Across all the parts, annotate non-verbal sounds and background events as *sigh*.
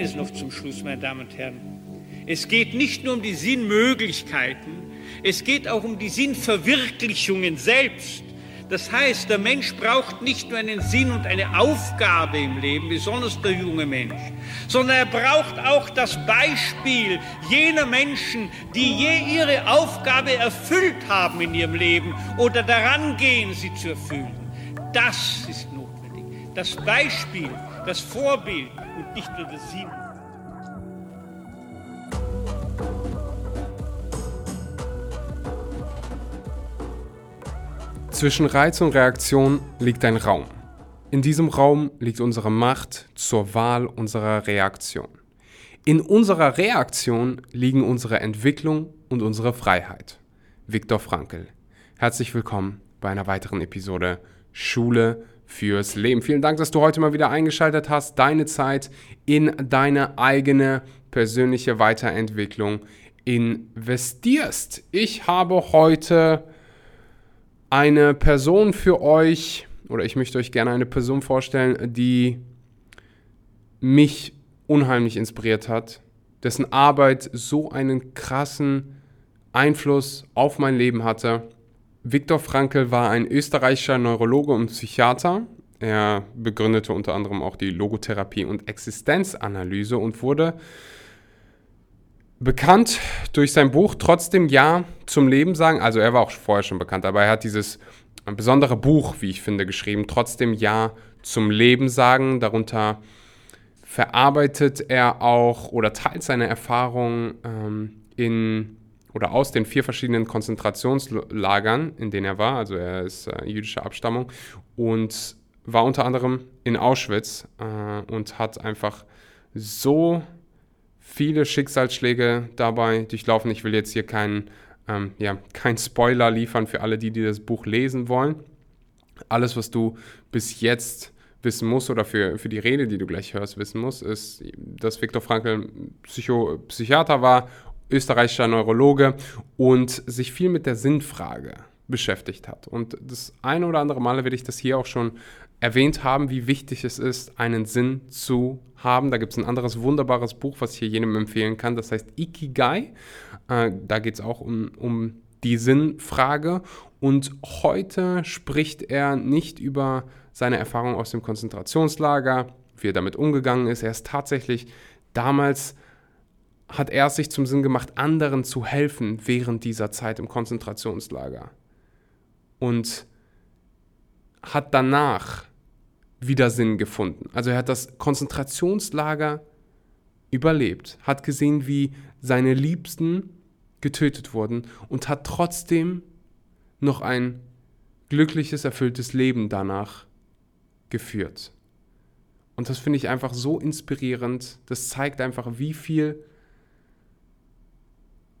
ist noch zum Schluss, meine Damen und Herren. Es geht nicht nur um die Sinnmöglichkeiten, es geht auch um die Sinnverwirklichungen selbst. Das heißt, der Mensch braucht nicht nur einen Sinn und eine Aufgabe im Leben, besonders der junge Mensch, sondern er braucht auch das Beispiel jener Menschen, die je ihre Aufgabe erfüllt haben in ihrem Leben oder daran gehen, sie zu erfüllen. Das ist notwendig. Das Beispiel, das Vorbild und nicht nur der Sinn. Zwischen Reiz und Reaktion liegt ein Raum. In diesem Raum liegt unsere Macht zur Wahl unserer Reaktion. In unserer Reaktion liegen unsere Entwicklung und unsere Freiheit. Viktor Frankl. Herzlich willkommen bei einer weiteren Episode Schule fürs Leben. Vielen Dank, dass du heute mal wieder eingeschaltet hast, deine Zeit in deine eigene persönliche Weiterentwicklung investierst. Ich habe heute eine Person für euch, oder ich möchte euch gerne eine Person vorstellen, die mich unheimlich inspiriert hat, dessen Arbeit so einen krassen Einfluss auf mein Leben hatte Viktor Frankl war ein österreichischer Neurologe und Psychiater. Er begründete unter anderem auch die Logotherapie und Existenzanalyse und wurde bekannt durch sein Buch Trotzdem Ja zum Leben sagen. Also er war auch vorher schon bekannt, aber er hat dieses besondere Buch, wie ich finde, geschrieben, Trotzdem Ja zum Leben sagen. Darunter verarbeitet er auch oder teilt seine Erfahrungen ähm, in oder aus den vier verschiedenen Konzentrationslagern, in denen er war, also er ist äh, jüdischer Abstammung und war unter anderem in Auschwitz äh, und hat einfach so viele Schicksalsschläge dabei durchlaufen. Ich will jetzt hier keinen ähm, ja, kein Spoiler liefern für alle, die, die das Buch lesen wollen. Alles, was du bis jetzt wissen musst oder für, für die Rede, die du gleich hörst, wissen musst, ist, dass Viktor Frankl Psycho Psychiater war österreichischer Neurologe und sich viel mit der Sinnfrage beschäftigt hat. Und das eine oder andere Mal werde ich das hier auch schon erwähnt haben, wie wichtig es ist, einen Sinn zu haben. Da gibt es ein anderes wunderbares Buch, was ich hier jedem empfehlen kann. Das heißt Ikigai. Äh, da geht es auch um, um die Sinnfrage. Und heute spricht er nicht über seine Erfahrung aus dem Konzentrationslager, wie er damit umgegangen ist. Er ist tatsächlich damals hat er sich zum Sinn gemacht, anderen zu helfen während dieser Zeit im Konzentrationslager. Und hat danach wieder Sinn gefunden. Also er hat das Konzentrationslager überlebt, hat gesehen, wie seine Liebsten getötet wurden und hat trotzdem noch ein glückliches, erfülltes Leben danach geführt. Und das finde ich einfach so inspirierend. Das zeigt einfach, wie viel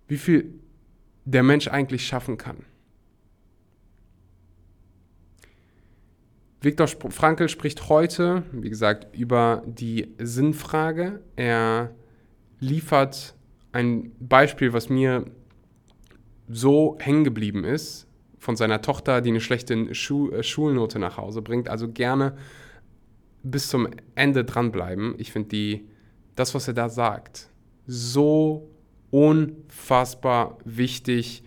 wie viel der Mensch eigentlich schaffen kann. Viktor Frankl spricht heute, wie gesagt, über die Sinnfrage. Er liefert ein Beispiel, was mir so hängen geblieben ist, von seiner Tochter, die eine schlechte Schu äh, Schulnote nach Hause bringt. Also gerne bis zum Ende dranbleiben. Ich finde das, was er da sagt, so unfassbar wichtig.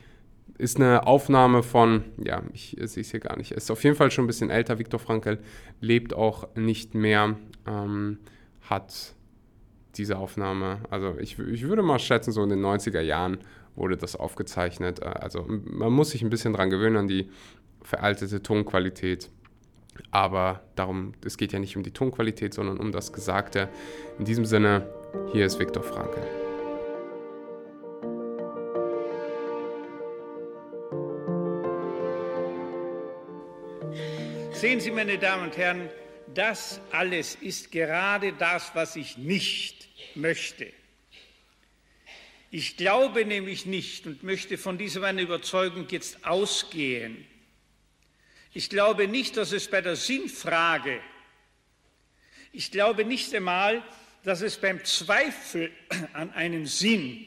Ist eine Aufnahme von, ja, ich sehe es hier gar nicht, ist auf jeden Fall schon ein bisschen älter. Viktor Frankl lebt auch nicht mehr, ähm, hat diese Aufnahme, also ich, ich würde mal schätzen, so in den 90er Jahren wurde das aufgezeichnet. Äh, also man muss sich ein bisschen dran gewöhnen an die veraltete Tonqualität. Aber darum, es geht ja nicht um die Tonqualität, sondern um das Gesagte. In diesem Sinne, hier ist Viktor Frankl. Sehen Sie, meine Damen und Herren, das alles ist gerade das, was ich nicht möchte. Ich glaube nämlich nicht und möchte von dieser meiner Überzeugung jetzt ausgehen. Ich glaube nicht, dass es bei der Sinnfrage, ich glaube nicht einmal, dass es beim Zweifel an einem Sinn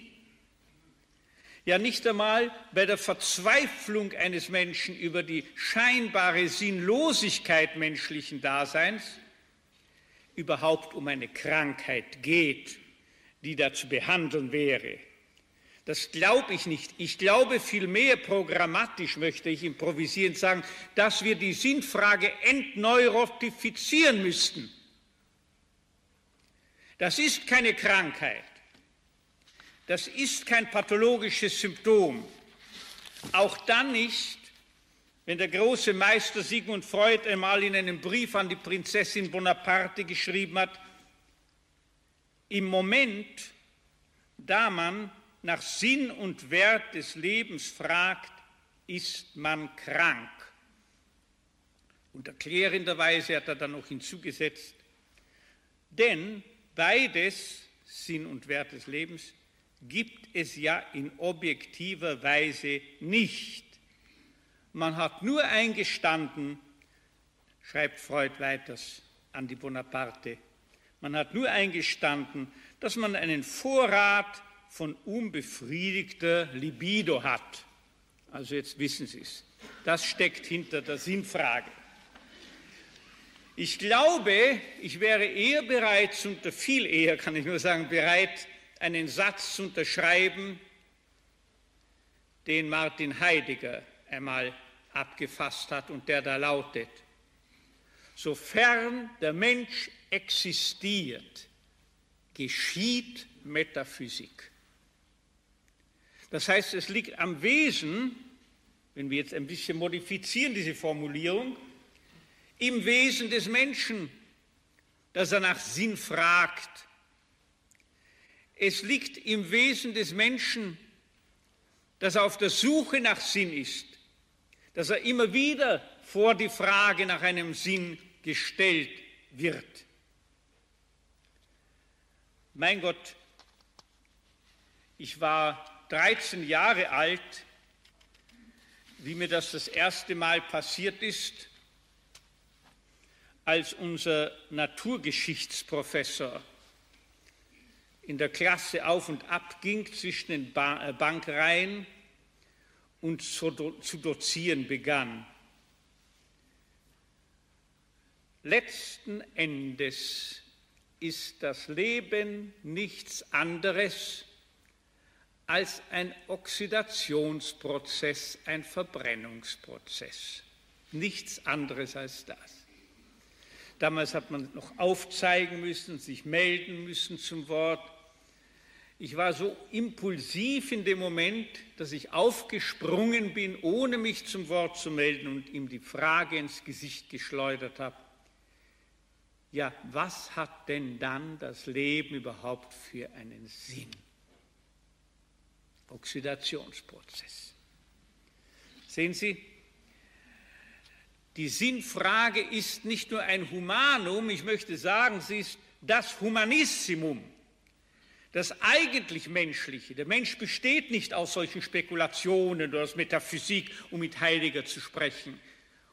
ja nicht einmal bei der Verzweiflung eines Menschen über die scheinbare Sinnlosigkeit menschlichen Daseins überhaupt um eine Krankheit geht, die da zu behandeln wäre. Das glaube ich nicht. Ich glaube vielmehr programmatisch, möchte ich improvisieren sagen, dass wir die Sinnfrage entneurotifizieren müssten. Das ist keine Krankheit. Das ist kein pathologisches Symptom. Auch dann nicht, wenn der große Meister Sigmund Freud einmal in einem Brief an die Prinzessin Bonaparte geschrieben hat, im Moment, da man nach Sinn und Wert des Lebens fragt, ist man krank. Und erklärenderweise hat er dann noch hinzugesetzt, denn beides, Sinn und Wert des Lebens, gibt es ja in objektiver Weise nicht. Man hat nur eingestanden, schreibt Freud weiters an die Bonaparte, man hat nur eingestanden, dass man einen Vorrat von unbefriedigter Libido hat. Also jetzt wissen Sie es. Das steckt hinter der Sinnfrage. Ich glaube, ich wäre eher bereit, viel eher kann ich nur sagen, bereit, einen Satz zu unterschreiben, den Martin Heidegger einmal abgefasst hat und der da lautet, sofern der Mensch existiert, geschieht Metaphysik. Das heißt, es liegt am Wesen, wenn wir jetzt ein bisschen modifizieren diese Formulierung, im Wesen des Menschen, dass er nach Sinn fragt. Es liegt im Wesen des Menschen, dass er auf der Suche nach Sinn ist, dass er immer wieder vor die Frage nach einem Sinn gestellt wird. Mein Gott, ich war 13 Jahre alt, wie mir das das erste Mal passiert ist, als unser Naturgeschichtsprofessor in der Klasse auf und ab ging zwischen den ba äh, Bankreihen und zu, do zu dozieren begann. Letzten Endes ist das Leben nichts anderes als ein Oxidationsprozess, ein Verbrennungsprozess. Nichts anderes als das. Damals hat man noch aufzeigen müssen, sich melden müssen zum Wort. Ich war so impulsiv in dem Moment, dass ich aufgesprungen bin, ohne mich zum Wort zu melden und ihm die Frage ins Gesicht geschleudert habe. Ja, was hat denn dann das Leben überhaupt für einen Sinn? Oxidationsprozess. Sehen Sie, die Sinnfrage ist nicht nur ein Humanum, ich möchte sagen, sie ist das Humanissimum, das eigentlich Menschliche. Der Mensch besteht nicht aus solchen Spekulationen oder aus Metaphysik, um mit Heiliger zu sprechen,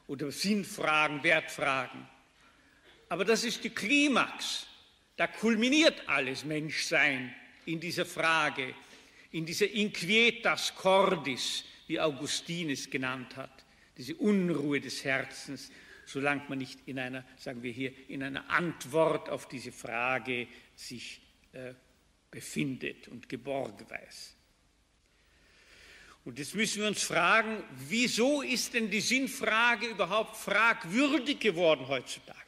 oder Sinnfragen, Wertfragen. Aber das ist die Klimax. Da kulminiert alles Menschsein in dieser Frage in diese Inquietas Cordis, wie Augustin es genannt hat, diese Unruhe des Herzens, solange man nicht in einer, sagen wir hier, in einer Antwort auf diese Frage sich äh, befindet und geborgen weiß. Und jetzt müssen wir uns fragen, wieso ist denn die Sinnfrage überhaupt fragwürdig geworden heutzutage?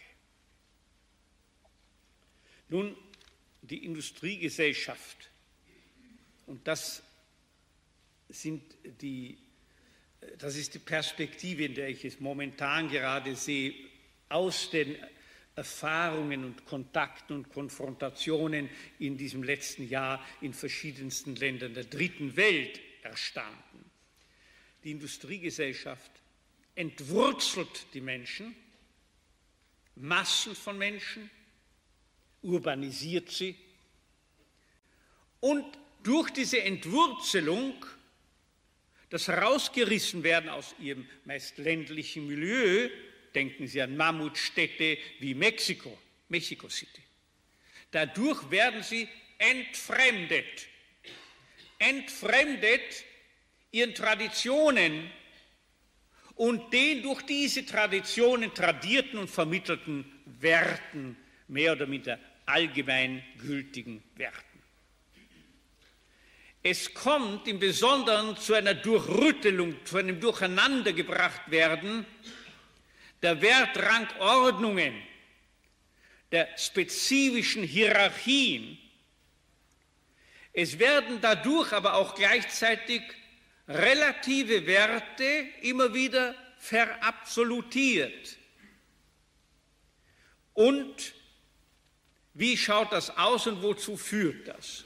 Nun, die Industriegesellschaft und das, sind die, das ist die Perspektive, in der ich es momentan gerade sehe, aus den Erfahrungen und Kontakten und Konfrontationen in diesem letzten Jahr in verschiedensten Ländern der dritten Welt erstanden. Die Industriegesellschaft entwurzelt die Menschen, Massen von Menschen, urbanisiert sie und durch diese Entwurzelung, das Herausgerissenwerden aus ihrem meist ländlichen Milieu, denken Sie an Mammutstädte wie Mexiko, Mexico City. Dadurch werden sie entfremdet. Entfremdet ihren Traditionen und den durch diese Traditionen tradierten und vermittelten Werten mehr oder minder allgemein gültigen Werten. Es kommt im Besonderen zu einer Durchrüttelung, zu einem Durcheinandergebrachtwerden der Wertrangordnungen, der spezifischen Hierarchien. Es werden dadurch aber auch gleichzeitig relative Werte immer wieder verabsolutiert. Und wie schaut das aus und wozu führt das?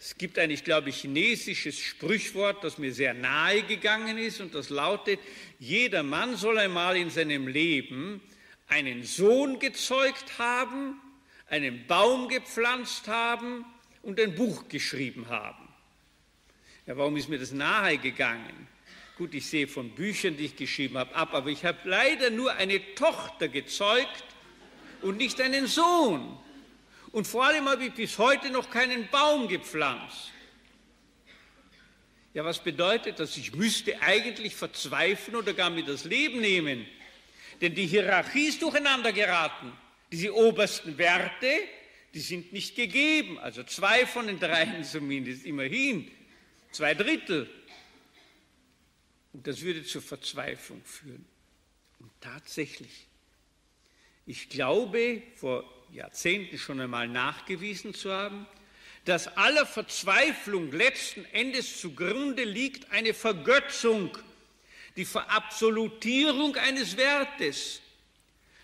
Es gibt ein, ich glaube, chinesisches Sprichwort, das mir sehr nahe gegangen ist und das lautet, jeder Mann soll einmal in seinem Leben einen Sohn gezeugt haben, einen Baum gepflanzt haben und ein Buch geschrieben haben. Ja, warum ist mir das nahe gegangen? Gut, ich sehe von Büchern, die ich geschrieben habe, ab, aber ich habe leider nur eine Tochter gezeugt und nicht einen Sohn. Und vor allem habe ich bis heute noch keinen Baum gepflanzt. Ja, was bedeutet das? Ich müsste eigentlich verzweifeln oder gar mir das Leben nehmen. Denn die Hierarchie ist durcheinander geraten. Diese obersten Werte, die sind nicht gegeben. Also zwei von den dreien zumindest, immerhin. Zwei Drittel. Und das würde zur Verzweiflung führen. Und tatsächlich, ich glaube, vor Jahrzehnten schon einmal nachgewiesen zu haben, dass aller Verzweiflung letzten Endes zugrunde liegt eine Vergötzung, die Verabsolutierung eines Wertes.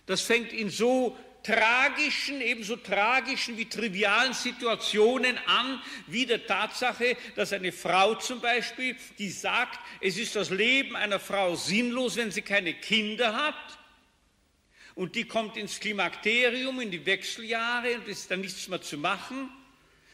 Das fängt in so tragischen, ebenso tragischen wie trivialen Situationen an, wie der Tatsache, dass eine Frau zum Beispiel, die sagt, es ist das Leben einer Frau sinnlos, wenn sie keine Kinder hat, und die kommt ins Klimakterium, in die Wechseljahre und ist dann nichts mehr zu machen,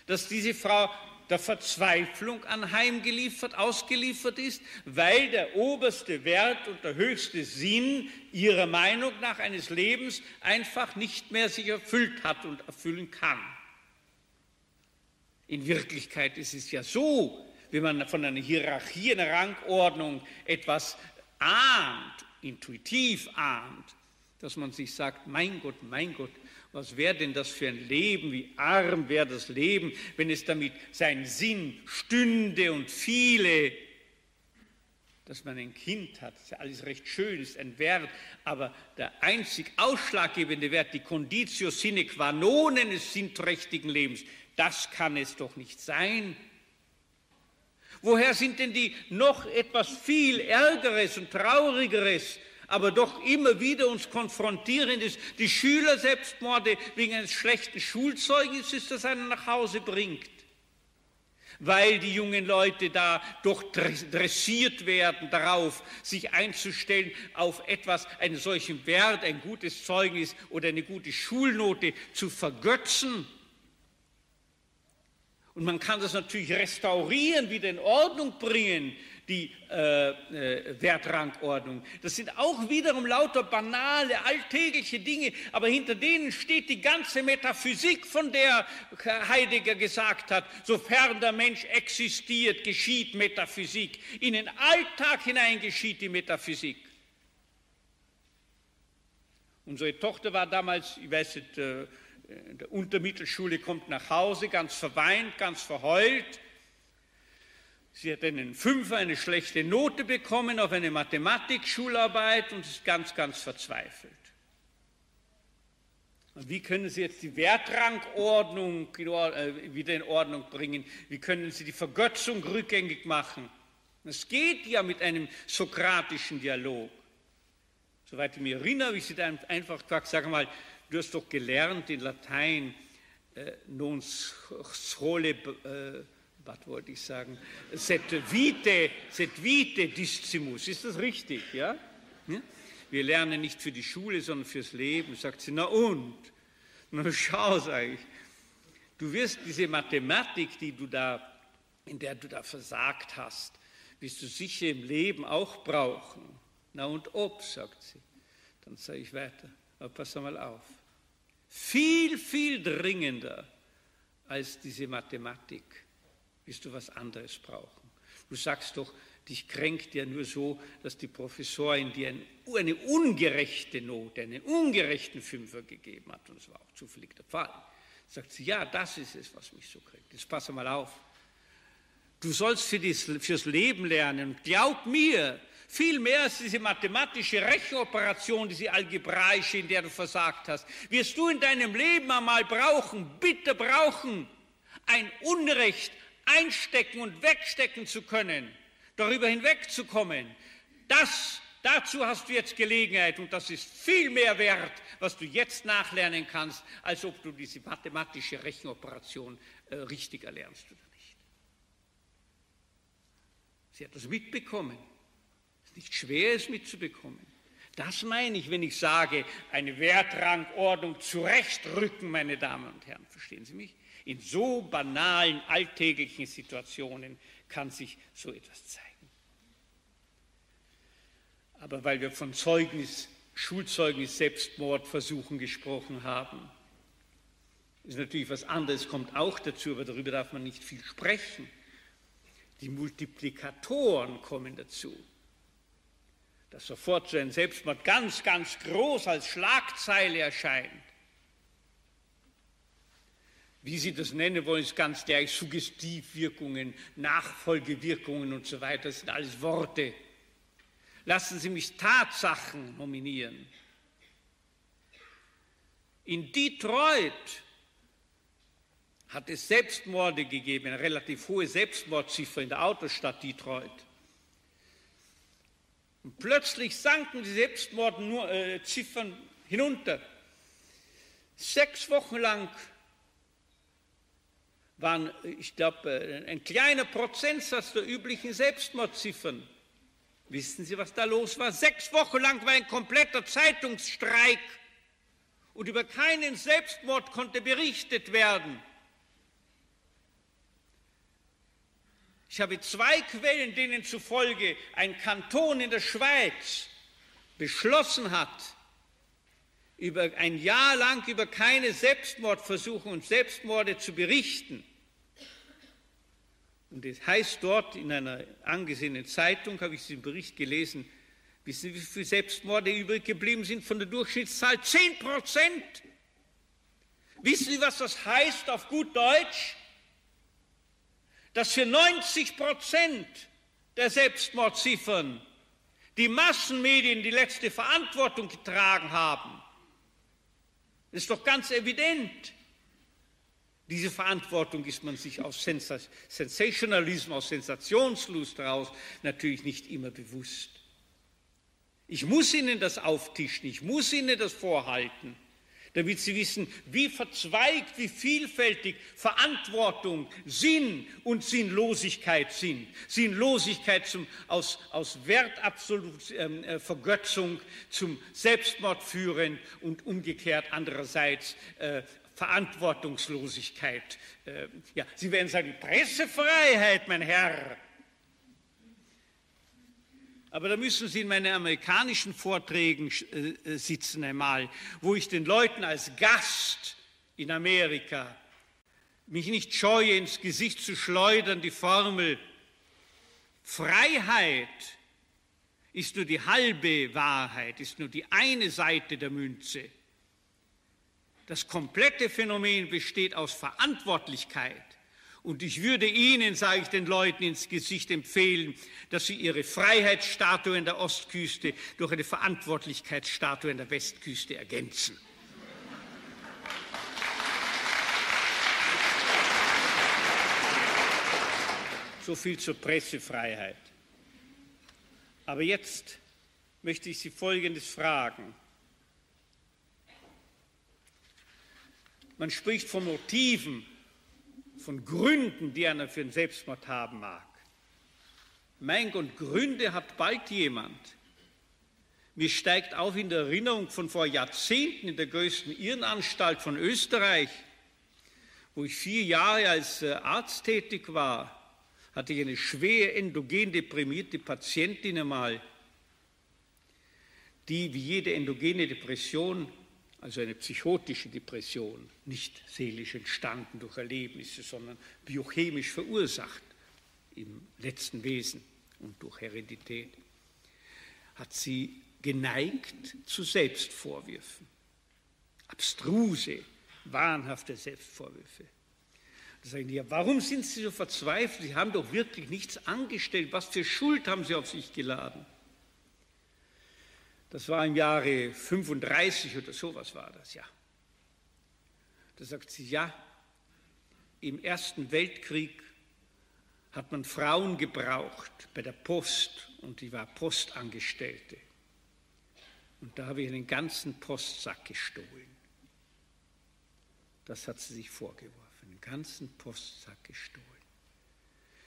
dass diese Frau der Verzweiflung anheimgeliefert, ausgeliefert ist, weil der oberste Wert und der höchste Sinn ihrer Meinung nach eines Lebens einfach nicht mehr sich erfüllt hat und erfüllen kann. In Wirklichkeit ist es ja so, wenn man von einer Hierarchie, einer Rangordnung etwas ahnt, intuitiv ahnt, dass man sich sagt, mein Gott, mein Gott, was wäre denn das für ein Leben, wie arm wäre das Leben, wenn es damit seinen Sinn stünde und viele, dass man ein Kind hat, ist ja alles recht schön, ist ein Wert, aber der einzig ausschlaggebende Wert, die Conditio sine qua non eines sinträchtigen Lebens, das kann es doch nicht sein. Woher sind denn die noch etwas viel Ärgeres und Traurigeres, aber doch immer wieder uns konfrontierend ist. Die Schüler-Selbstmorde wegen eines schlechten Schulzeugnisses, das einen nach Hause bringt. Weil die jungen Leute da doch dressiert werden darauf, sich einzustellen auf etwas, einen solchen Wert, ein gutes Zeugnis oder eine gute Schulnote zu vergötzen. Und man kann das natürlich restaurieren, wieder in Ordnung bringen, die äh, äh, Wertrangordnung. Das sind auch wiederum lauter banale, alltägliche Dinge, aber hinter denen steht die ganze Metaphysik, von der Heidegger gesagt hat, sofern der Mensch existiert, geschieht Metaphysik. In den Alltag hinein geschieht die Metaphysik. Unsere Tochter war damals, ich weiß nicht, äh, in der Untermittelschule, kommt nach Hause, ganz verweint, ganz verheult Sie hat einen Fünfer, eine schlechte Note bekommen auf eine Mathematikschularbeit und ist ganz, ganz verzweifelt. Und wie können Sie jetzt die Wertrangordnung äh, wieder in Ordnung bringen? Wie können Sie die Vergötzung rückgängig machen? Es geht ja mit einem sokratischen Dialog. Soweit ich mich erinnere, ich Sie dann einfach gesagt, sag mal, du hast doch gelernt in Latein, äh, non sole äh, was wollte ich sagen, set vite, set vite discimus, ist das richtig, ja? Wir lernen nicht für die Schule, sondern fürs Leben, sagt sie, na und? Na schau, sage ich, du wirst diese Mathematik, die du da, in der du da versagt hast, wirst du sicher im Leben auch brauchen. Na und ob, sagt sie. Dann sage ich weiter, aber pass mal auf. Viel, viel dringender als diese Mathematik wirst du was anderes brauchen. Du sagst doch, Dich kränkt ja nur so, dass die Professorin dir eine ungerechte Note, einen ungerechten Fünfer gegeben hat. Und es war auch zufällig der Fall. Sagt sie, ja, das ist es, was mich so kränkt. Jetzt pass mal auf. Du sollst für das, fürs Leben lernen. Glaub mir, viel mehr als diese mathematische Rechenoperation, diese algebraische, in der du versagt hast, wirst du in deinem Leben einmal brauchen, bitte brauchen, ein Unrecht einstecken und wegstecken zu können darüber hinwegzukommen. Das, dazu hast du jetzt Gelegenheit und das ist viel mehr wert, was du jetzt nachlernen kannst, als ob du diese mathematische Rechenoperation äh, richtig erlernst oder nicht. Sie hat das mitbekommen. Es ist nicht schwer, es mitzubekommen. Das meine ich, wenn ich sage, eine Wertrangordnung zurechtrücken, meine Damen und Herren. Verstehen Sie mich? In so banalen, alltäglichen Situationen kann sich so etwas zeigen. Aber weil wir von Zeugnis, Schulzeugnis, Selbstmordversuchen gesprochen haben, ist natürlich was anderes, kommt auch dazu, aber darüber darf man nicht viel sprechen. Die Multiplikatoren kommen dazu. Dass sofort so ein Selbstmord ganz, ganz groß als Schlagzeile erscheint. Wie Sie das nennen wollen, ist ganz gleich Suggestivwirkungen, Nachfolgewirkungen und so weiter. Das sind alles Worte. Lassen Sie mich Tatsachen nominieren. In Detroit hat es Selbstmorde gegeben, eine relativ hohe Selbstmordziffer in der Autostadt Detroit. Und plötzlich sanken die Selbstmordziffern äh, hinunter. Sechs Wochen lang waren, ich glaube, äh, ein kleiner Prozentsatz der üblichen Selbstmordziffern Wissen Sie, was da los war? Sechs Wochen lang war ein kompletter Zeitungsstreik und über keinen Selbstmord konnte berichtet werden. Ich habe zwei Quellen, denen zufolge ein Kanton in der Schweiz beschlossen hat, über ein Jahr lang über keine Selbstmordversuche und Selbstmorde zu berichten. Und es heißt dort in einer angesehenen Zeitung, habe ich diesen Bericht gelesen, wissen Sie, wie viele Selbstmorde übrig geblieben sind von der Durchschnittszahl? Zehn Prozent. Wissen Sie, was das heißt auf gut Deutsch? Dass für 90 Prozent der Selbstmordziffern die Massenmedien die letzte Verantwortung getragen haben. Das ist doch ganz evident. Diese Verantwortung ist man sich aus Sensationalismus, aus Sensationslust heraus natürlich nicht immer bewusst. Ich muss Ihnen das auftischen, ich muss Ihnen das vorhalten, damit Sie wissen, wie verzweigt, wie vielfältig Verantwortung, Sinn und Sinnlosigkeit sind. Sinnlosigkeit zum, aus, aus Wertabsolut ähm, äh, Vergötzung zum Selbstmord führen und umgekehrt andererseits äh, Verantwortungslosigkeit. Äh, ja, Sie werden sagen, Pressefreiheit, mein Herr. Aber da müssen Sie in meinen amerikanischen Vorträgen äh, sitzen einmal, wo ich den Leuten als Gast in Amerika mich nicht scheue, ins Gesicht zu schleudern, die Formel Freiheit ist nur die halbe Wahrheit, ist nur die eine Seite der Münze. Das komplette Phänomen besteht aus Verantwortlichkeit. Und ich würde Ihnen, sage ich den Leuten ins Gesicht empfehlen, dass Sie Ihre Freiheitsstatue in der Ostküste durch eine Verantwortlichkeitsstatue in der Westküste ergänzen. So viel zur Pressefreiheit. Aber jetzt möchte ich Sie Folgendes fragen. Man spricht von Motiven, von Gründen, die einer für einen Selbstmord haben mag. Mein Gott, Gründe hat bald jemand. Mir steigt auf in der Erinnerung von vor Jahrzehnten in der größten Irrenanstalt von Österreich, wo ich vier Jahre als äh, Arzt tätig war, hatte ich eine schwer endogen deprimierte Patientin einmal, die wie jede endogene Depression also eine psychotische Depression, nicht seelisch entstanden durch Erlebnisse, sondern biochemisch verursacht im letzten Wesen, und durch Heredität, hat sie geneigt zu Selbstvorwürfen. Abstruse, wahnhafte Selbstvorwürfe. Da sagen die, ja, warum sind Sie so verzweifelt? Sie haben doch wirklich nichts angestellt. Was für Schuld haben Sie auf sich geladen? Das war im Jahre 35 oder sowas war das, ja. Da sagt sie, ja, im Ersten Weltkrieg hat man Frauen gebraucht bei der Post und die war Postangestellte. Und da habe ich einen ganzen Postsack gestohlen. Das hat sie sich vorgeworfen, einen ganzen Postsack gestohlen.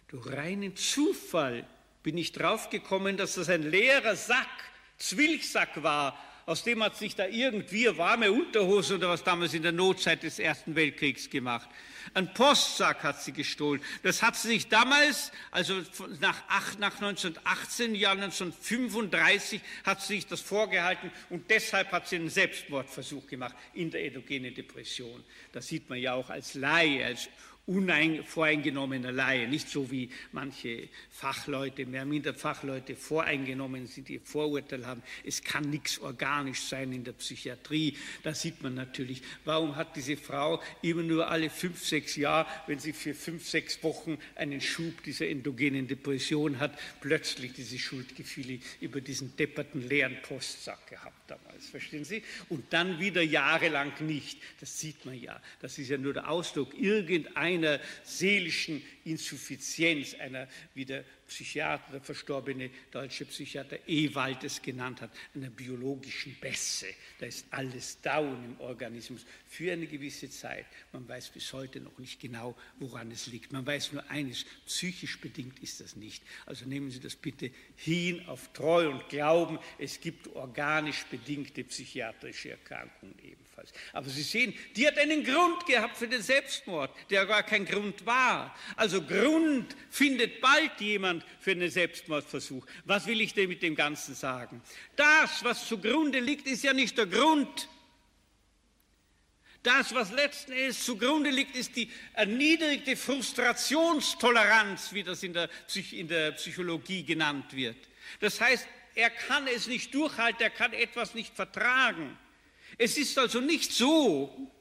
Durch reinen Zufall bin ich draufgekommen, dass das ein leerer Sack, Zwilchsack war, aus dem hat sich da irgendwie warme Unterhose oder was damals in der Notzeit des Ersten Weltkriegs gemacht. Ein Postsack hat sie gestohlen. Das hat sie sich damals, also nach, nach 1918, Jahr 1935, hat sie sich das vorgehalten und deshalb hat sie einen Selbstmordversuch gemacht in der endogenen Depression. Das sieht man ja auch als Laie, als unvoreingenommener Laie, nicht so wie manche Fachleute, mehr minder Fachleute voreingenommen sind, die Vorurteile haben. Es kann nichts organisch sein in der Psychiatrie. Da sieht man natürlich, warum hat diese Frau immer nur alle fünf, sechs Jahre, wenn sie für fünf, sechs Wochen einen Schub dieser endogenen Depression hat, plötzlich diese Schuldgefühle über diesen depperten leeren Postsack gehabt damals. Verstehen Sie? Und dann wieder jahrelang nicht. Das sieht man ja. Das ist ja nur der Ausdruck irgendein einer seelischen Insuffizienz, einer, wie der Psychiater, der verstorbene deutsche Psychiater Ewald es genannt hat, einer biologischen Bässe. Da ist alles down im Organismus für eine gewisse Zeit. Man weiß bis heute noch nicht genau, woran es liegt. Man weiß nur eines, psychisch bedingt ist das nicht. Also nehmen Sie das bitte hin auf Treu und Glauben. Es gibt organisch bedingte psychiatrische Erkrankungen ebenfalls. Aber Sie sehen, die hat einen Grund gehabt für den Selbstmord, der gar kein Grund war. Also Grund findet bald jemand für einen Selbstmordversuch. Was will ich denn mit dem Ganzen sagen? Das, was zugrunde liegt, ist ja nicht der Grund. Das, was letzten Endes zugrunde liegt, ist die erniedrigte Frustrationstoleranz, wie das in der, Psych in der Psychologie genannt wird. Das heißt, er kann es nicht durchhalten, er kann etwas nicht vertragen. Es ist also nicht so,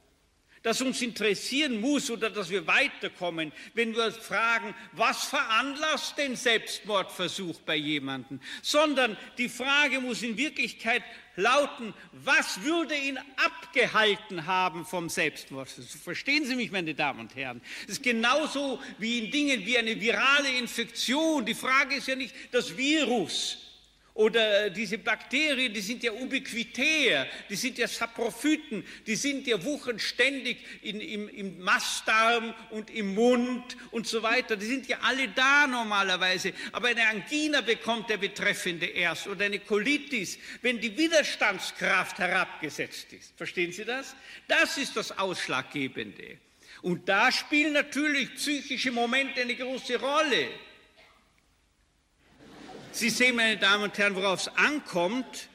das uns interessieren muss oder dass wir weiterkommen, wenn wir fragen, was veranlasst den Selbstmordversuch bei jemandem, sondern die Frage muss in Wirklichkeit lauten, was würde ihn abgehalten haben vom Selbstmordversuch? Verstehen Sie mich, meine Damen und Herren? Es ist genauso wie in Dingen wie eine virale Infektion. Die Frage ist ja nicht das Virus, oder diese Bakterien, die sind ja ubiquitär, die sind ja Saprophyten, die sind ja wuchern ständig in, im, im Mastdarm und im Mund und so weiter. Die sind ja alle da normalerweise. Aber eine Angina bekommt der Betreffende erst oder eine Colitis, wenn die Widerstandskraft herabgesetzt ist. Verstehen Sie das? Das ist das Ausschlaggebende. Und da spielen natürlich psychische Momente eine große Rolle. Sie sehen, meine Damen und Herren, worauf es ankommt.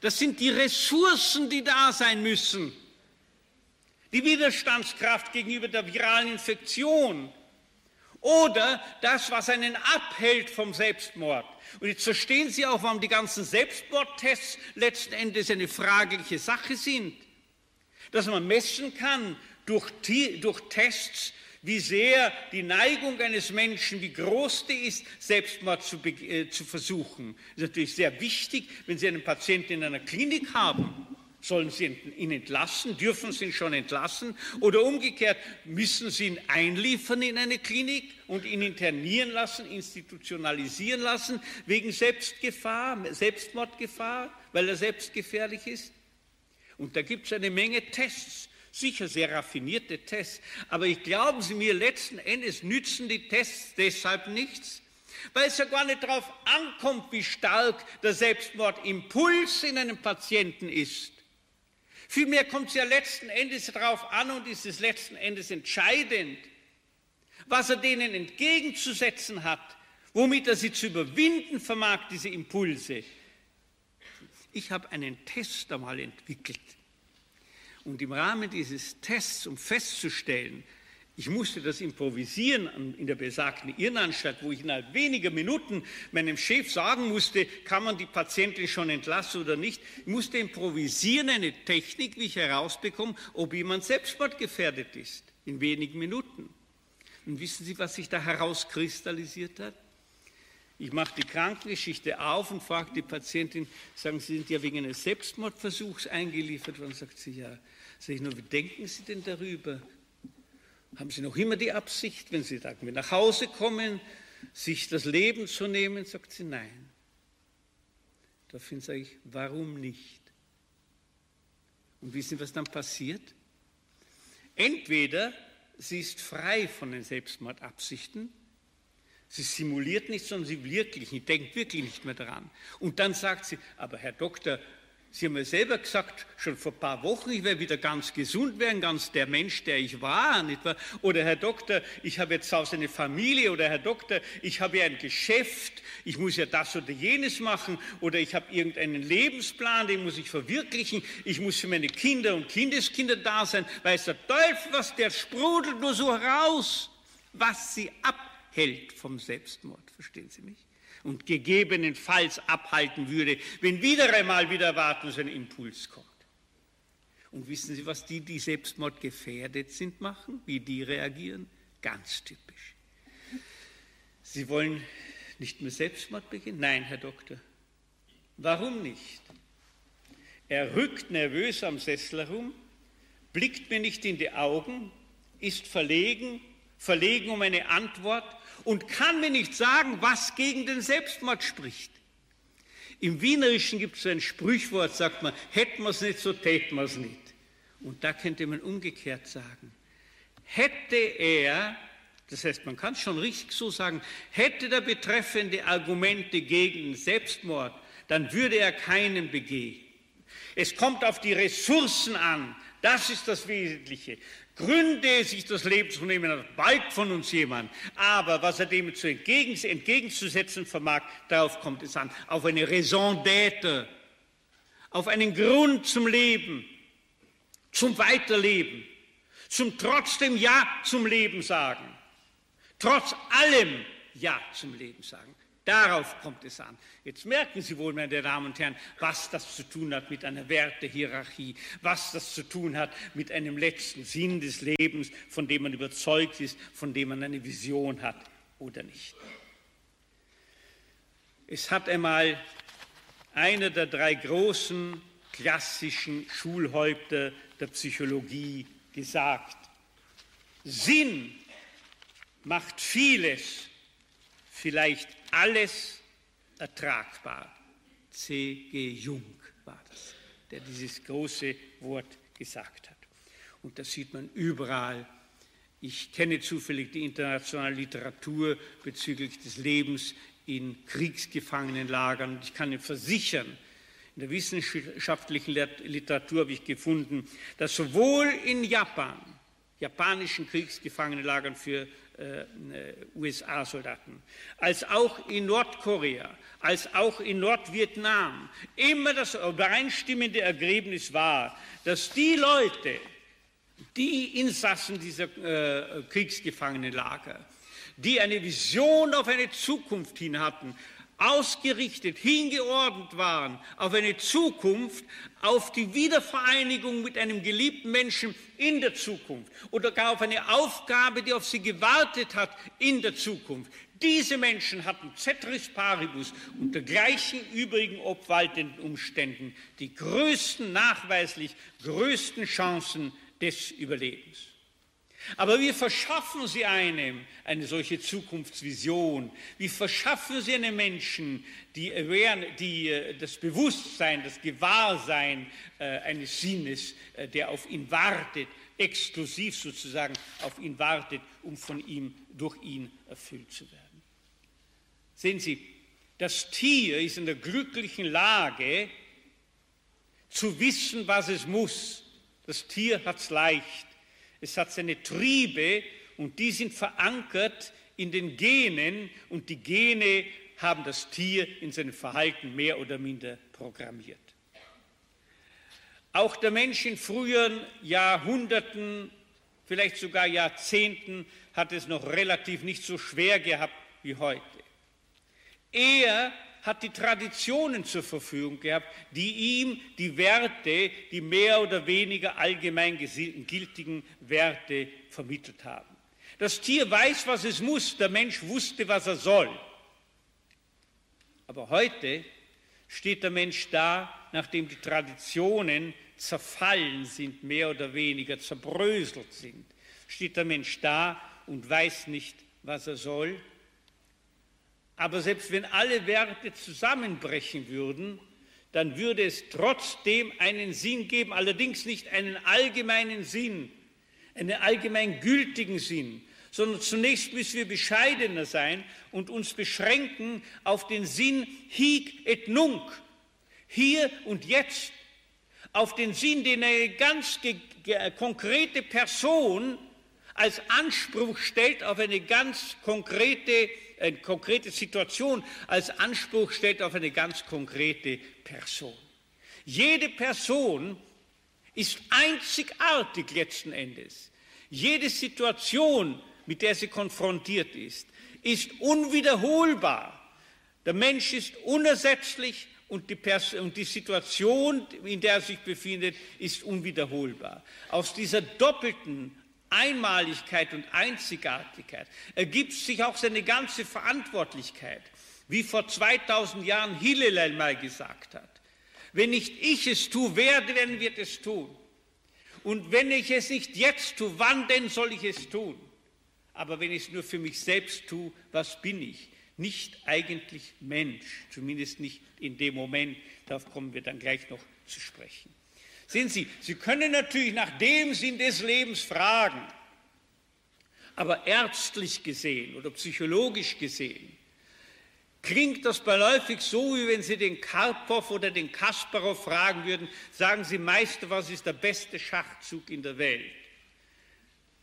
Das sind die Ressourcen, die da sein müssen. Die Widerstandskraft gegenüber der viralen Infektion. Oder das, was einen abhält vom Selbstmord. Und jetzt verstehen Sie auch, warum die ganzen Selbstmordtests letzten Endes eine fragliche Sache sind. Dass man messen kann durch, durch Tests, wie sehr die Neigung eines Menschen, wie groß die ist, Selbstmord zu, äh, zu versuchen. Das ist natürlich sehr wichtig, wenn Sie einen Patienten in einer Klinik haben. Sollen Sie ihn entlassen? Dürfen Sie ihn schon entlassen? Oder umgekehrt, müssen Sie ihn einliefern in eine Klinik und ihn internieren lassen, institutionalisieren lassen, wegen Selbstgefahr, Selbstmordgefahr, weil er selbstgefährlich ist? Und da gibt es eine Menge Tests. Sicher sehr raffinierte Tests, aber ich glaube Sie mir, letzten Endes nützen die Tests deshalb nichts, weil es ja gar nicht darauf ankommt, wie stark der Selbstmordimpuls in einem Patienten ist. Vielmehr kommt es ja letzten Endes darauf an und ist es letzten Endes entscheidend, was er denen entgegenzusetzen hat, womit er sie zu überwinden vermag, diese Impulse. Ich habe einen Test einmal entwickelt und im Rahmen dieses Tests, um festzustellen, Ich musste das improvisieren in der besagten Irrenanstalt, wo ich innerhalb weniger Minuten meinem Chef sagen musste, kann man die Patientin schon entlassen oder nicht. Ich musste improvisieren, eine Technik, wie ich herausbekomme, ob jemand selbstmordgefährdet ist, in wenigen Minuten. Und wissen Sie, was sich da herauskristallisiert hat? Ich mache die Krankengeschichte auf und frage die Patientin, sagen Sie, sind ja wegen eines Selbstmordversuchs eingeliefert worden? Sagt sie, ja. Sag ich nur, wie denken Sie denn darüber? Haben Sie noch immer die Absicht, wenn Sie sagen, nach Hause kommen, sich das Leben zu nehmen? Sagt sie, nein. Daraufhin sage ich, warum nicht? Und wissen Sie, was dann passiert? Entweder sie ist frei von den Selbstmordabsichten, sie simuliert nicht, sondern sie wirklich denkt wirklich nicht mehr daran. Und dann sagt sie, aber Herr Doktor, Sie haben ja selber gesagt, schon vor ein paar Wochen, ich werde wieder ganz gesund werden, ganz der Mensch, der ich war, nicht wahr? Oder Herr Doktor, ich habe jetzt aus eine Familie, oder Herr Doktor, ich habe ja ein Geschäft, ich muss ja das oder jenes machen, oder ich habe irgendeinen Lebensplan, den muss ich verwirklichen, ich muss für meine Kinder und Kindeskinder da sein, weiß der Teufel was, der sprudelt nur so heraus, was sie abhält vom Selbstmord, verstehen Sie mich? Und gegebenenfalls abhalten würde, wenn wieder einmal wieder warten so Impuls kommt. Und wissen Sie, was die, die Selbstmord gefährdet sind, machen? Wie die reagieren? Ganz typisch. Sie wollen nicht mehr Selbstmord begehen? Nein, Herr Doktor. Warum nicht? Er rückt nervös am Sessel herum, blickt mir nicht in die Augen, ist verlegen, verlegen um eine Antwort und kann mir nicht sagen, was gegen den Selbstmord spricht. Im Wienerischen gibt es ein Sprichwort, sagt man, hätten wir es nicht, so täten wir es nicht. Und da könnte man umgekehrt sagen, hätte er, das heißt, man kann es schon richtig so sagen, hätte der Betreffende Argumente gegen Selbstmord, dann würde er keinen begehen. Es kommt auf die Ressourcen an, das ist das Wesentliche. Gründe, sich das Leben zu nehmen, hat bald von uns jemand. Aber was er dem entgegen, entgegenzusetzen vermag, darauf kommt es an. Auf eine Raison d'être, auf einen Grund zum Leben, zum Weiterleben, zum trotzdem Ja zum Leben sagen, trotz allem Ja zum Leben sagen. Darauf kommt es an. Jetzt merken Sie wohl, meine Damen und Herren, was das zu tun hat mit einer Wertehierarchie, was das zu tun hat mit einem letzten Sinn des Lebens, von dem man überzeugt ist, von dem man eine Vision hat oder nicht. Es hat einmal einer der drei großen klassischen Schulhäupter der Psychologie gesagt, Sinn macht vieles vielleicht alles ertragbar. C.G. Jung war das, der dieses große Wort gesagt hat. Und das sieht man überall. Ich kenne zufällig die internationale Literatur bezüglich des Lebens in Kriegsgefangenenlagern. Ich kann Ihnen versichern, in der wissenschaftlichen Literatur habe ich gefunden, dass sowohl in Japan, japanischen Kriegsgefangenenlagern für USA-Soldaten, als auch in Nordkorea, als auch in Nordvietnam immer das übereinstimmende Ergebnis war, dass die Leute, die Insassen dieser äh, Kriegsgefangenenlager, die eine Vision auf eine Zukunft hin hatten, ausgerichtet, hingeordnet waren auf eine Zukunft, auf die Wiedervereinigung mit einem geliebten Menschen in der Zukunft oder gar auf eine Aufgabe, die auf sie gewartet hat in der Zukunft. Diese Menschen hatten Cetris Paribus unter gleichen übrigen obwaltenden Umständen die größten, nachweislich größten Chancen des Überlebens. Aber wie verschaffen Sie einem eine solche Zukunftsvision? Wie verschaffen Sie einem Menschen die, die, äh, das Bewusstsein, das Gewahrsein äh, eines Sinnes, äh, der auf ihn wartet, exklusiv sozusagen auf ihn wartet, um von ihm, durch ihn erfüllt zu werden? Sehen Sie, das Tier ist in der glücklichen Lage, zu wissen, was es muss. Das Tier hat es leicht es hat seine Triebe und die sind verankert in den Genen und die Gene haben das Tier in seinem Verhalten mehr oder minder programmiert. Auch der Mensch in früheren Jahrhunderten vielleicht sogar Jahrzehnten, hat es noch relativ nicht so schwer gehabt wie heute. Er hat die Traditionen zur Verfügung gehabt, die ihm die Werte, die mehr oder weniger allgemein gültigen Werte vermittelt haben. Das Tier weiß, was es muss, der Mensch wusste, was er soll. Aber heute steht der Mensch da, nachdem die Traditionen zerfallen sind, mehr oder weniger zerbröselt sind, steht der Mensch da und weiß nicht, was er soll. Aber selbst wenn alle Werte zusammenbrechen würden, dann würde es trotzdem einen Sinn geben, allerdings nicht einen allgemeinen Sinn, einen allgemein gültigen Sinn, sondern zunächst müssen wir bescheidener sein und uns beschränken auf den Sinn hic et nunc, hier und jetzt, auf den Sinn, den eine ganz konkrete Person als Anspruch stellt auf eine ganz konkrete, eine konkrete Situation, als Anspruch stellt auf eine ganz konkrete Person. Jede Person ist einzigartig letzten Endes. Jede Situation mit der sie konfrontiert ist, ist unwiederholbar. Der Mensch ist unersetzlich und die, und die, Situation, in der er sich befindet, ist unwiederholbar. Aus dieser doppelten Einmaligkeit und Einzigartigkeit ergibt sich auch seine ganze Verantwortlichkeit, wie vor 2000 Jahren Hillel mal gesagt hat. Wenn nicht ich es tue, wer denn wird es tun? Und wenn ich es nicht jetzt tue, wann denn soll ich es tun? aber wenn ich es nur für mich selbst tue, was bin ich? Nicht eigentlich Mensch, zumindest nicht in dem Moment, darauf kommen wir dann gleich noch zu sprechen. Sehen Sie, Sie können natürlich nach dem Sinn des Lebens fragen, aber ärztlich gesehen oder psychologisch gesehen klingt das beiläufig so, wie wenn Sie den Karpov oder den Kasparov fragen würden, sagen Sie, Meister, was ist der beste Schachzug in der Welt?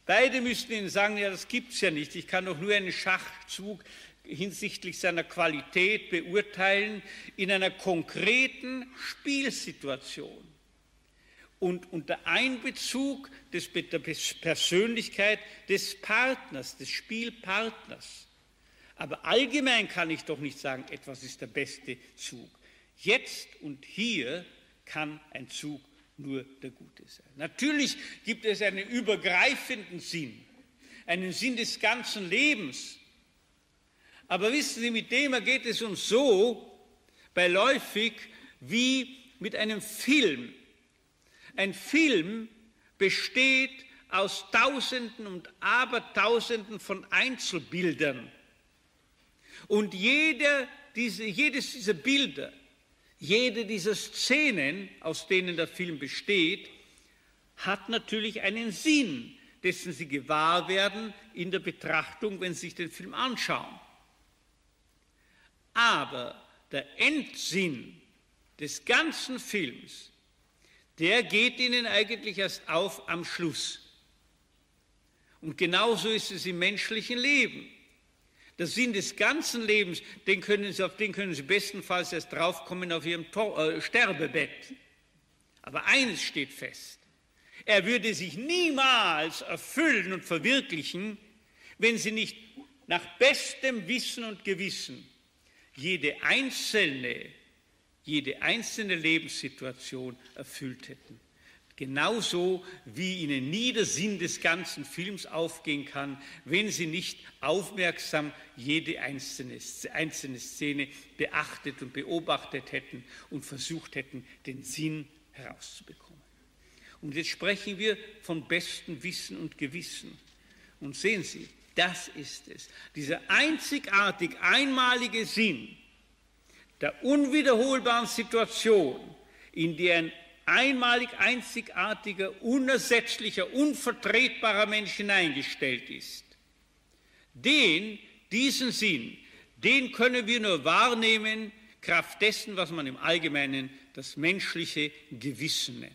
Beide müssten Ihnen sagen, ja, das gibt es ja nicht. Ich kann doch nur einen Schachzug hinsichtlich seiner Qualität beurteilen in einer konkreten Spielsituation und unter Einbezug des, der Persönlichkeit des Partners, des Spielpartners. Aber allgemein kann ich doch nicht sagen, etwas ist der beste Zug. Jetzt und hier kann ein Zug nur der Gute sein. Natürlich gibt es einen übergreifenden Sinn, einen Sinn des ganzen Lebens. Aber wissen Sie, mit dem ergeht es uns so beiläufig wie mit einem Film. Ein Film besteht aus Tausenden und Abertausenden von Einzelbildern. Und jeder, diese, jedes dieser Bilder jede dieser Szenen, aus denen der Film besteht, hat natürlich einen Sinn, dessen Sie gewahr werden in der Betrachtung, wenn Sie sich den Film anschauen. Aber der Endsinn des ganzen Films, der geht Ihnen eigentlich erst auf am Schluss. Und genauso ist es im menschlichen Leben. Der Sinn des ganzen Lebens, den können Sie, auf den können Sie bestenfalls erst draufkommen auf Ihrem Tor, äh, Sterbebett. Aber eines steht fest. Er würde sich niemals erfüllen und verwirklichen, wenn Sie nicht nach bestem Wissen und Gewissen jede einzelne, jede einzelne Lebenssituation erfüllt hätten. Genauso wie Ihnen nie der Sinn des ganzen Films aufgehen kann, wenn Sie nicht aufmerksam jede einzelne, einzelne Szene beachtet und beobachtet hätten und versucht hätten, den Sinn herauszubekommen. Und jetzt sprechen wir von bestem Wissen und Gewissen. Und sehen Sie, das ist es. Dieser einzigartig einmalige Sinn der unwiederholbaren Situation, in der ein einmalig einzigartiger, unersetzlicher, unvertretbarer Mensch hineingestellt ist. Den, diesen Sinn, den können wir nur wahrnehmen, Kraft dessen, was man im Allgemeinen das menschliche Gewissen nennt.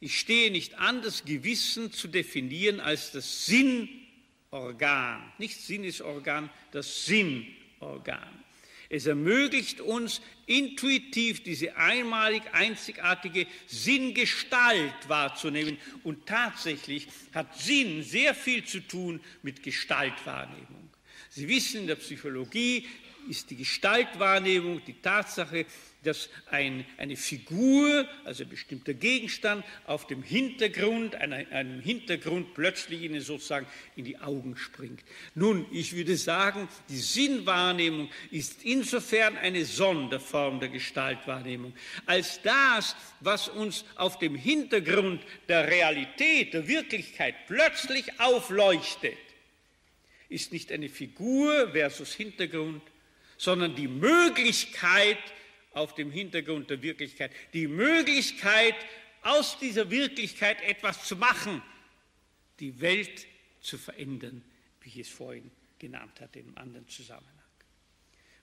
Ich stehe nicht an, das Gewissen zu definieren als das Sinnorgan, nicht Sinnesorgan, das Sinnorgan. Es ermöglicht uns intuitiv diese einmalig einzigartige Sinngestalt wahrzunehmen. Und tatsächlich hat Sinn sehr viel zu tun mit Gestaltwahrnehmung. Sie wissen, in der Psychologie ist die Gestaltwahrnehmung die Tatsache, dass ein, eine Figur, also ein bestimmter Gegenstand, auf dem Hintergrund, einer, einem Hintergrund plötzlich Ihnen sozusagen in die Augen springt. Nun, ich würde sagen, die Sinnwahrnehmung ist insofern eine Sonderform der Gestaltwahrnehmung, als das, was uns auf dem Hintergrund der Realität, der Wirklichkeit plötzlich aufleuchtet, ist nicht eine Figur versus Hintergrund, sondern die Möglichkeit, auf dem Hintergrund der Wirklichkeit. Die Möglichkeit, aus dieser Wirklichkeit etwas zu machen, die Welt zu verändern, wie ich es vorhin genannt hatte, im anderen Zusammenhang.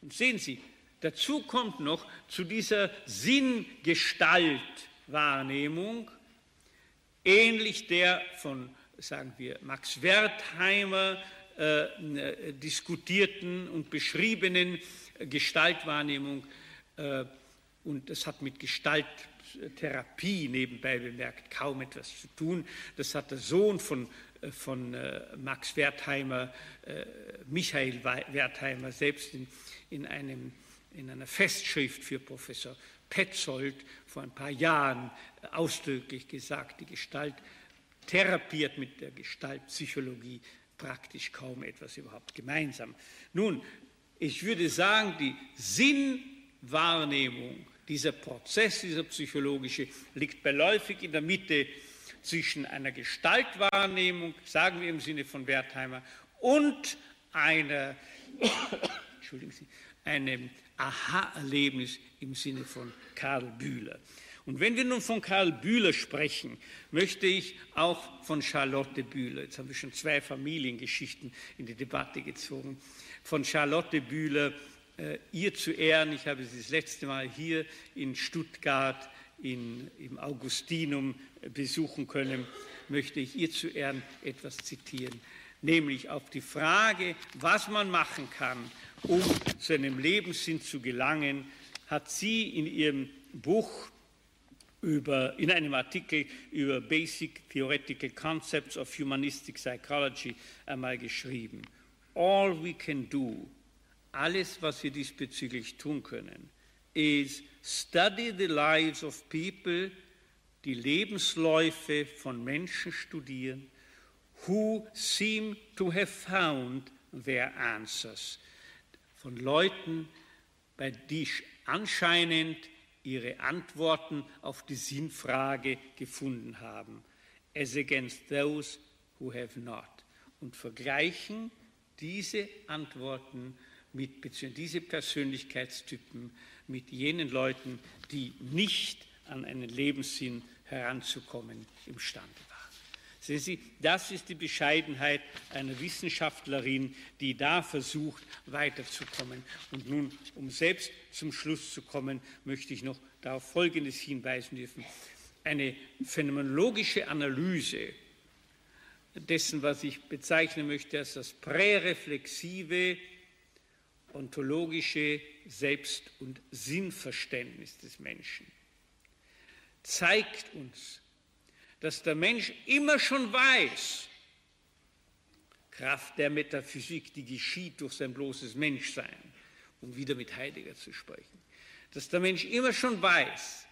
Und sehen Sie, dazu kommt noch zu dieser Sinngestaltwahrnehmung, ähnlich der von, sagen wir, Max Wertheimer äh, diskutierten und beschriebenen Gestaltwahrnehmung, äh, und das hat mit Gestalttherapie nebenbei bemerkt kaum etwas zu tun. Das hat der Sohn von, äh, von äh, Max Wertheimer, Michael Wertheimer, selbst in, in, einem, in einer Festschrift für Professor Petzold vor ein paar Jahren ausdrücklich gesagt, die Gestalt therapiert mit der Gestaltpsychologie praktisch kaum etwas überhaupt gemeinsam. Nun, ich würde sagen, die Sinn Wahrnehmung, dieser Prozess, dieser psychologische, liegt beiläufig in der Mitte zwischen einer Gestaltwahrnehmung, sagen wir im Sinne von Wertheimer, und einer, *coughs* Entschuldigen Sie, einem Aha-Erlebnis im Sinne von Karl Bühler. Und wenn wir nun von Karl Bühler sprechen, möchte ich auch von Charlotte Bühler, jetzt haben wir schon zwei Familiengeschichten in die Debatte gezogen, von Charlotte Bühler äh, ihr zu Ehren. Ich habe sie das letzte Mal hier in Stuttgart in, im Augustinum besuchen können, möchte ich ihr zu Ehren etwas zitieren, nämlich auf die Frage, was man machen kann, um zu einem Lebenssinn zu gelangen, hat sie in ihrem Buch über, in einem Artikel über Basic Theoretical Concepts of Humanistic Psychology einmal geschrieben. All we can do alles, was wir diesbezüglich tun können, is study the lives of people, die Lebensläufe von Menschen studieren, who seem to have found their answers. Von Leuten, bei die anscheinend ihre Antworten auf die Sinnfrage gefunden haben, as against those who have not. Und vergleichen diese Antworten mit, beziehungsweise diese Persönlichkeitstypen mit jenen Leuten, die nicht an einen Lebenssinn heranzukommen imstande. Sehen Sie, das ist die Bescheidenheit einer Wissenschaftlerin, die da versucht, weiterzukommen. Und nun, um selbst zum Schluss zu kommen, möchte ich noch darauf Folgendes hinweisen dürfen. Eine phänomenologische Analyse dessen, was ich bezeichnen möchte als das präreflexive ontologische Selbst- und Sinnverständnis des Menschen zeigt uns, dass der Mensch immer schon weiß, Kraft der Metaphysik, die geschieht durch sein bloßes Menschsein, um wieder mit Heidegger zu sprechen, dass der Mensch immer schon weiß,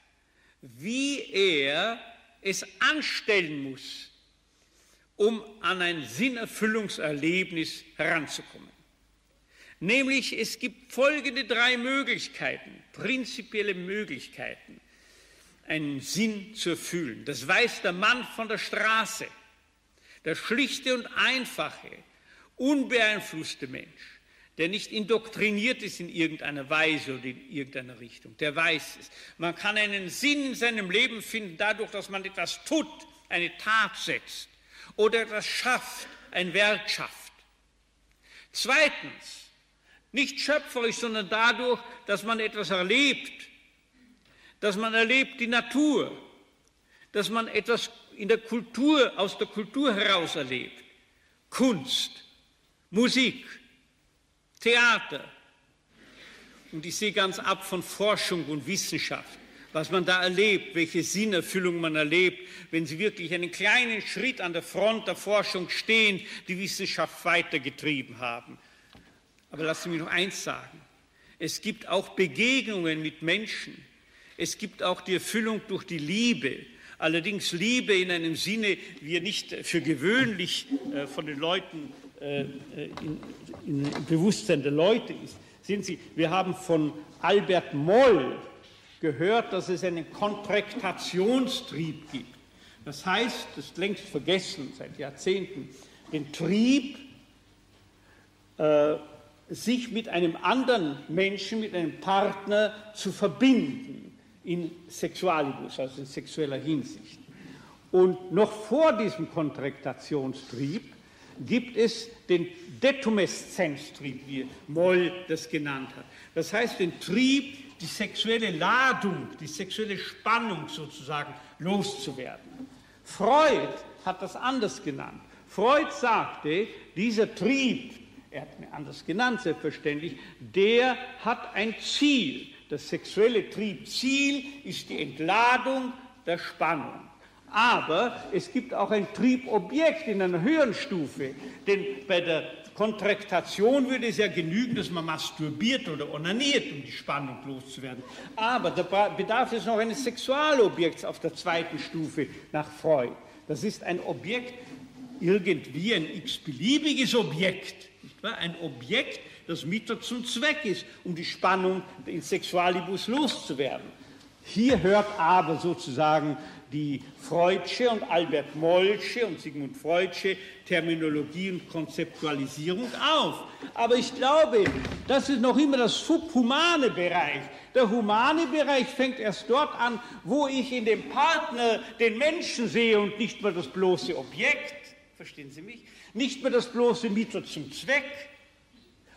wie er es anstellen muss, um an ein Sinnerfüllungserlebnis heranzukommen. Nämlich es gibt folgende drei Möglichkeiten, prinzipielle Möglichkeiten, einen Sinn zu erfüllen. Das weiß der Mann von der Straße, der schlichte und einfache, unbeeinflusste Mensch, der nicht indoktriniert ist in irgendeiner Weise oder in irgendeiner Richtung, der weiß es. Man kann einen Sinn in seinem Leben finden dadurch, dass man etwas tut, eine Tat setzt oder etwas schafft, ein Werk schafft. Zweitens, nicht schöpferisch, sondern dadurch, dass man etwas erlebt, dass man erlebt die Natur, dass man etwas in der Kultur, aus der Kultur heraus erlebt. Kunst, Musik, Theater. und ich sehe ganz ab von Forschung und Wissenschaft, was man da erlebt, welche Sinnerfüllung man erlebt, wenn Sie wirklich einen kleinen Schritt an der Front der Forschung stehen, die Wissenschaft weitergetrieben haben. Aber lassen Sie mich noch eins sagen. Es gibt auch Begegnungen mit Menschen. Es gibt auch die Erfüllung durch die Liebe. Allerdings Liebe in einem Sinne, wie er nicht für gewöhnlich äh, von den Leuten äh, in, im Bewusstsein der Leute ist. Sehen Sie, wir haben von Albert Moll gehört, dass es einen Kontraktationstrieb gibt. Das heißt, das ist längst vergessen seit Jahrzehnten, den Trieb, äh, sich mit einem anderen Menschen, mit einem Partner zu verbinden in Sexualibus, also in sexueller Hinsicht. Und noch vor diesem Kontraktationstrieb gibt es den Detumeszenztrieb, wie Moll das genannt hat. Das heißt, den Trieb, die sexuelle Ladung, die sexuelle Spannung sozusagen loszuwerden. Freud hat das anders genannt. Freud sagte, dieser Trieb, er hat ihn anders genannt, selbstverständlich, der hat ein Ziel. Das sexuelle Triebziel ist die Entladung der Spannung. Aber es gibt auch ein Triebobjekt in einer höheren Stufe, denn bei der Kontraktation würde es ja genügen, dass man masturbiert oder onaniert, um die Spannung loszuwerden. Aber da bedarf es noch eines Sexualobjekts auf der zweiten Stufe nach Freud. Das ist ein Objekt, irgendwie ein x-beliebiges Objekt, ein Objekt, das Mittel zum Zweck ist, um die Spannung in Sexualibus loszuwerden. Hier hört aber sozusagen die Freudsche und Albert Mollsche und Sigmund Freudsche Terminologie und Konzeptualisierung auf. Aber ich glaube, das ist noch immer das subhumane Bereich. Der humane Bereich fängt erst dort an, wo ich in dem Partner den Menschen sehe und nicht mehr das bloße Objekt. Verstehen Sie mich? Nicht mehr das bloße Mittel zum Zweck.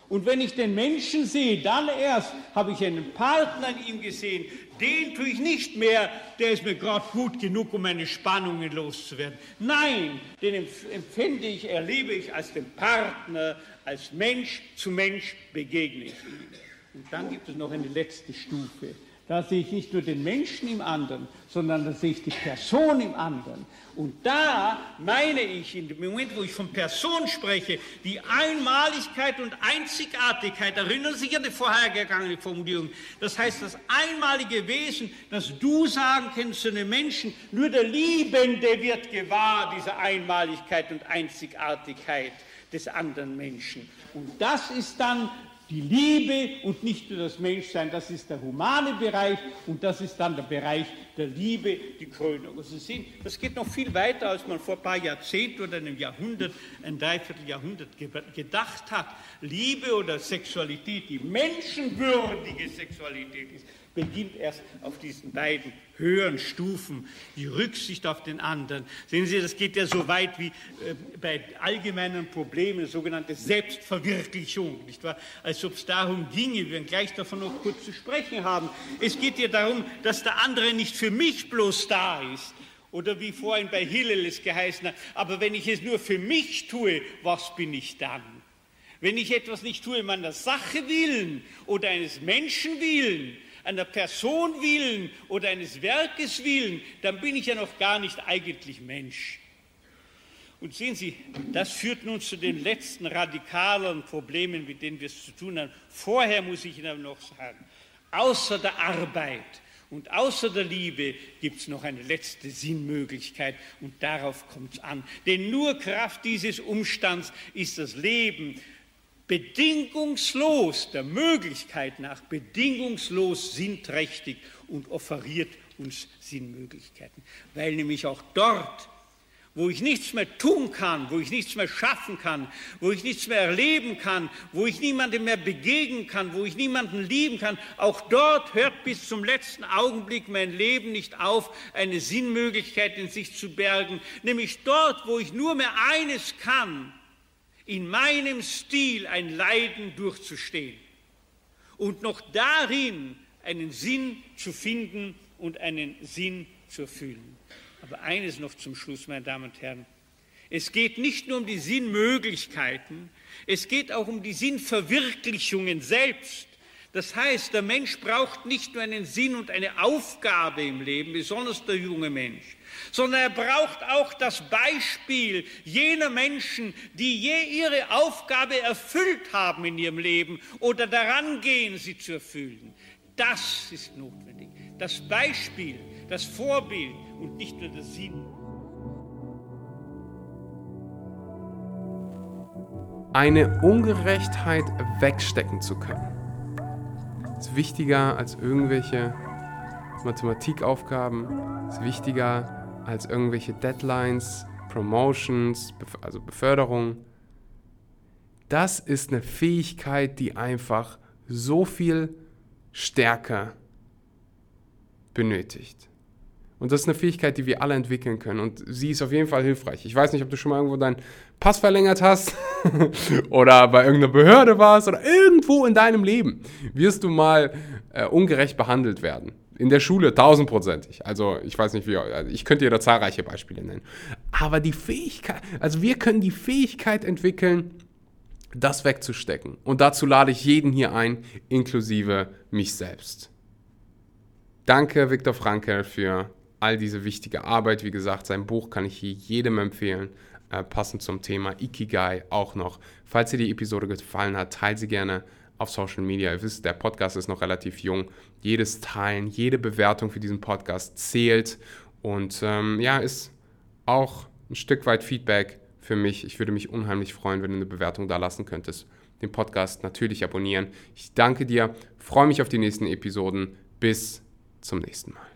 Und wenn ich den Menschen sehe, dann erst habe ich einen Partner in ihm gesehen. Den tue ich nicht mehr, der ist mir gerade gut genug, um meine Spannungen loszuwerden. Nein, den empfinde ich, erlebe ich als den Partner, als Mensch zu Mensch begegne ich ihm. Und dann gibt es noch eine letzte Stufe. Da sehe ich nicht nur den Menschen im anderen, sondern da sehe ich die Person im anderen. Und da meine ich, in dem Moment, wo ich von Person spreche, die Einmaligkeit und Einzigartigkeit, erinnern Sie sich an die vorhergegangene Formulierung. Das heißt, das einmalige Wesen, das du sagen kannst zu einem Menschen, nur der Liebende wird gewahr dieser Einmaligkeit und Einzigartigkeit des anderen Menschen. Und das ist dann die Liebe und nicht nur das Menschsein, das ist der humane Bereich und das ist dann der Bereich der Liebe, die Krönung. Sie sehen, das geht noch viel weiter, als man vor ein paar Jahrzehnten oder einem Jahrhundert, ein Dreivierteljahrhundert gedacht hat. Liebe oder Sexualität, die menschenwürdige Sexualität ist, beginnt erst auf diesen beiden höheren Stufen, die Rücksicht auf den anderen. Sehen Sie, das geht ja so weit wie äh, bei allgemeinen Problemen, sogenannte Selbstverwirklichung, nicht wahr? Als ob es darum ginge, wir werden gleich davon noch kurz zu sprechen haben. Es geht ja darum, dass der andere nicht für mich bloß da ist, oder wie vorhin bei Hillel es geheißen hat, aber wenn ich es nur für mich tue, was bin ich dann? Wenn ich etwas nicht tue meiner Sache willen oder eines Menschen willen, einer Person willen oder eines Werkes willen, dann bin ich ja noch gar nicht eigentlich Mensch. Und sehen Sie, das führt nun zu den letzten radikalen Problemen, mit denen wir es zu tun haben. Vorher muss ich Ihnen noch sagen, außer der Arbeit und außer der Liebe gibt es noch eine letzte Sinnmöglichkeit und darauf kommt es an. Denn nur Kraft dieses Umstands ist das Leben bedingungslos, der Möglichkeit nach, bedingungslos sinnträchtig und offeriert uns Sinnmöglichkeiten. Weil nämlich auch dort, wo ich nichts mehr tun kann, wo ich nichts mehr schaffen kann, wo ich nichts mehr erleben kann, wo ich niemandem mehr begegnen kann, wo ich niemanden lieben kann, auch dort hört bis zum letzten Augenblick mein Leben nicht auf, eine Sinnmöglichkeit in sich zu bergen, nämlich dort, wo ich nur mehr eines kann, in meinem Stil ein Leiden durchzustehen und noch darin einen Sinn zu finden und einen Sinn zu erfüllen. Aber eines noch zum Schluss, meine Damen und Herren. Es geht nicht nur um die Sinnmöglichkeiten, es geht auch um die Sinnverwirklichungen selbst. Das heißt, der Mensch braucht nicht nur einen Sinn und eine Aufgabe im Leben, besonders der junge Mensch, sondern er braucht auch das Beispiel jener Menschen, die je ihre Aufgabe erfüllt haben in ihrem Leben oder daran gehen, sie zu erfüllen. Das ist notwendig. Das Beispiel, das Vorbild und nicht nur der Sinn. Eine Ungerechtheit wegstecken zu können ist wichtiger als irgendwelche Mathematikaufgaben, ist wichtiger als irgendwelche Deadlines, Promotions, also Beförderung. Das ist eine Fähigkeit, die einfach so viel Stärke benötigt. Und das ist eine Fähigkeit, die wir alle entwickeln können. Und sie ist auf jeden Fall hilfreich. Ich weiß nicht, ob du schon mal irgendwo deinen Pass verlängert hast *laughs* oder bei irgendeiner Behörde warst oder irgendwo in deinem Leben wirst du mal äh, ungerecht behandelt werden. In der Schule tausendprozentig. Also ich weiß nicht wie, also ich könnte dir da zahlreiche Beispiele nennen. Aber die Fähigkeit, also wir können die Fähigkeit entwickeln, das wegzustecken. Und dazu lade ich jeden hier ein, inklusive mich selbst. Danke, Viktor Frankel, für all diese wichtige Arbeit. Wie gesagt, sein Buch kann ich hier jedem empfehlen, äh, passend zum Thema Ikigai auch noch. Falls dir die Episode gefallen hat, teile sie gerne auf Social Media. Ihr wisst, der Podcast ist noch relativ jung. Jedes Teilen, jede Bewertung für diesen Podcast zählt und ähm, ja, ist auch ein Stück weit Feedback für mich. Ich würde mich unheimlich freuen, wenn du eine Bewertung da lassen könntest. Den Podcast natürlich abonnieren. Ich danke dir, freue mich auf die nächsten Episoden. Bis zum nächsten Mal.